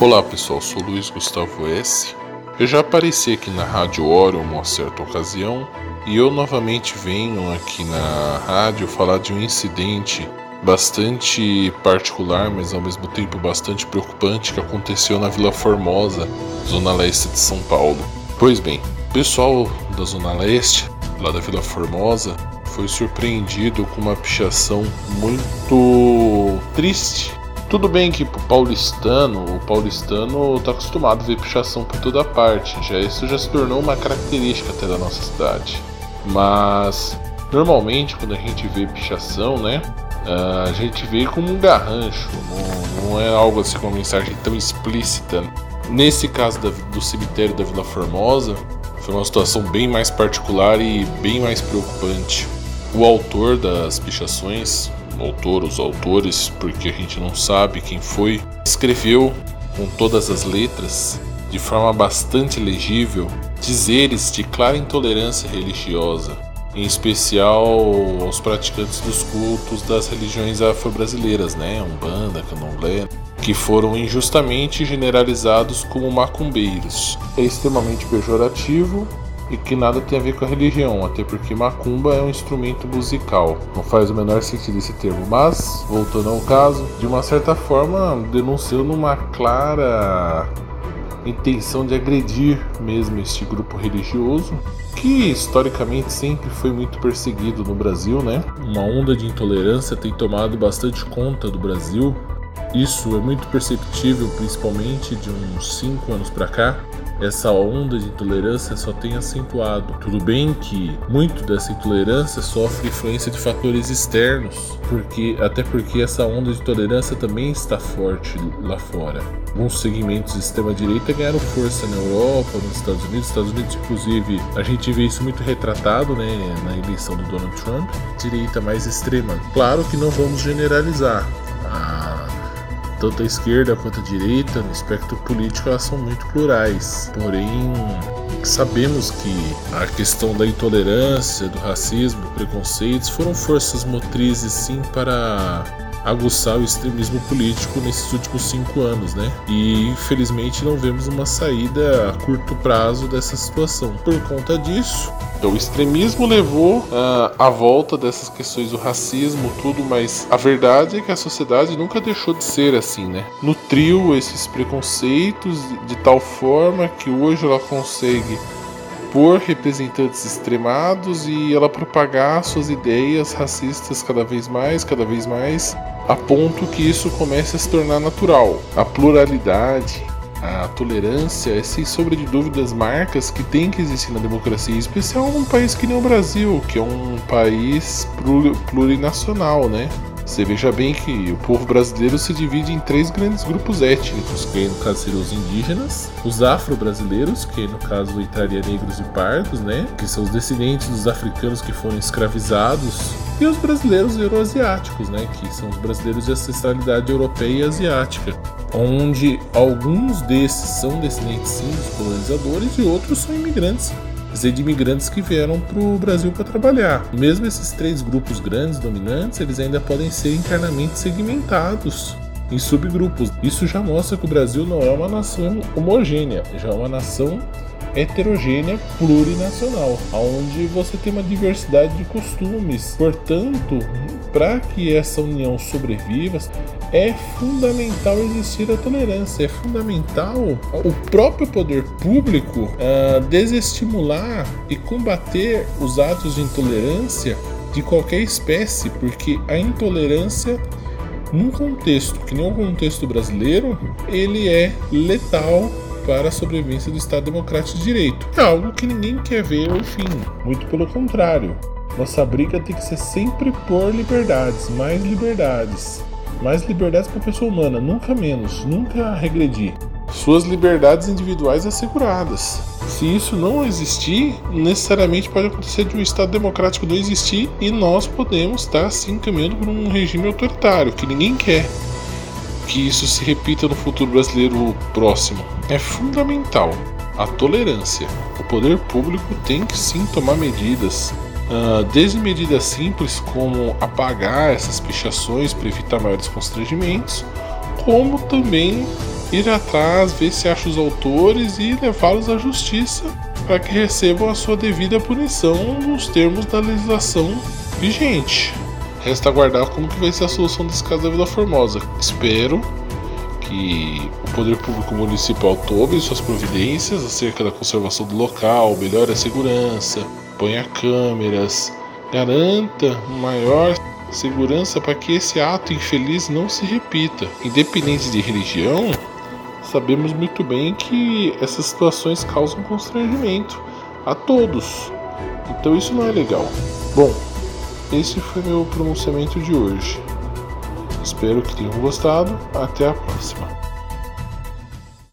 Olá pessoal, sou Luiz Gustavo S. Eu já apareci aqui na Rádio Orion uma certa ocasião e eu novamente venho aqui na rádio falar de um incidente bastante particular, mas ao mesmo tempo bastante preocupante que aconteceu na Vila Formosa, zona leste de São Paulo. Pois bem, o pessoal da zona leste, lá da Vila Formosa, foi surpreendido com uma pichação muito triste tudo bem que paulistano, o paulistano tá acostumado a ver pichação por toda parte. Já isso já se tornou uma característica até da nossa cidade. Mas normalmente quando a gente vê pichação, né? A gente vê como um garrancho, não, não é algo assim com uma mensagem tão explícita. Nesse caso da, do cemitério da Vila Formosa, foi uma situação bem mais particular e bem mais preocupante. O autor das pichações, autor, os autores, porque a gente não sabe quem foi, escreveu com todas as letras, de forma bastante legível, dizeres de clara intolerância religiosa, em especial aos praticantes dos cultos das religiões afro-brasileiras, né, Umbanda, Candomblé, que foram injustamente generalizados como macumbeiros. É extremamente pejorativo e que nada tem a ver com a religião, até porque macumba é um instrumento musical. Não faz o menor sentido esse termo, mas, voltando ao caso, de uma certa forma denunciando uma clara intenção de agredir mesmo este grupo religioso, que historicamente sempre foi muito perseguido no Brasil, né? Uma onda de intolerância tem tomado bastante conta do Brasil. Isso é muito perceptível, principalmente de uns 5 anos para cá, essa onda de intolerância só tem acentuado. Tudo bem que muito dessa intolerância sofre influência de fatores externos, porque até porque essa onda de intolerância também está forte lá fora. Alguns segmentos de extrema direita ganharam força na Europa, nos Estados Unidos, Estados Unidos inclusive a gente vê isso muito retratado, né, na eleição do Donald Trump, direita mais extrema. Claro que não vamos generalizar. A tanto a esquerda quanto a direita, no espectro político, elas são muito plurais. Porém, sabemos que a questão da intolerância, do racismo, preconceitos foram forças motrizes sim para aguçar o extremismo político nesses últimos cinco anos, né? E infelizmente não vemos uma saída a curto prazo dessa situação. Por conta disso, o extremismo levou uh, volta dessas questões do racismo, tudo, mas a verdade é que a sociedade nunca deixou de ser assim, né? Nutriu esses preconceitos de tal forma que hoje ela consegue por representantes extremados e ela propagar suas ideias racistas cada vez mais, cada vez mais, a ponto que isso comece a se tornar natural. A pluralidade, a tolerância é sem sombra de dúvidas marcas que tem que existir na democracia, em especial num país que nem o Brasil, que é um país plurinacional, né? Você veja bem que o povo brasileiro se divide em três grandes grupos étnicos, que no caso seriam os indígenas, os afro-brasileiros, que no caso entraria negros e pardos, né, que são os descendentes dos africanos que foram escravizados, e os brasileiros euroasiáticos, né, que são os brasileiros de ancestralidade europeia e asiática, onde alguns desses são descendentes sim dos colonizadores e outros são imigrantes dizer, de imigrantes que vieram para o Brasil para trabalhar. Mesmo esses três grupos grandes dominantes, eles ainda podem ser internamente segmentados em subgrupos. Isso já mostra que o Brasil não é uma nação homogênea, já é uma nação heterogênea plurinacional, onde você tem uma diversidade de costumes. Portanto, para que essa união sobreviva, é fundamental existir a tolerância, é fundamental o próprio poder público uh, desestimular e combater os atos de intolerância de qualquer espécie, porque a intolerância num contexto que nem o contexto brasileiro, ele é letal para a sobrevivência do Estado Democrático de Direito. É algo que ninguém quer ver ao fim, muito pelo contrário. Nossa briga tem que ser sempre por liberdades, mais liberdades. Mais liberdades para a pessoa humana, nunca menos, nunca regredir. Suas liberdades individuais asseguradas. Se isso não existir, necessariamente pode acontecer de um Estado democrático não existir e nós podemos estar assim caminhando por um regime autoritário que ninguém quer que isso se repita no futuro brasileiro próximo. É fundamental a tolerância. O poder público tem que sim tomar medidas, uh, desde medidas simples como apagar essas pichações para evitar maiores constrangimentos, como também ir atrás, ver se acha os autores e levá-los à justiça para que recebam a sua devida punição nos termos da legislação vigente. Resta aguardar como que vai ser a solução desse caso da Vila Formosa. Espero que o poder público municipal tome suas providências acerca da conservação do local, melhore a segurança, ponha câmeras, garanta maior segurança para que esse ato infeliz não se repita. Independente de religião, sabemos muito bem que essas situações causam constrangimento a todos. Então isso não é legal. Bom, esse foi meu pronunciamento de hoje. Espero que tenham gostado. Até a próxima.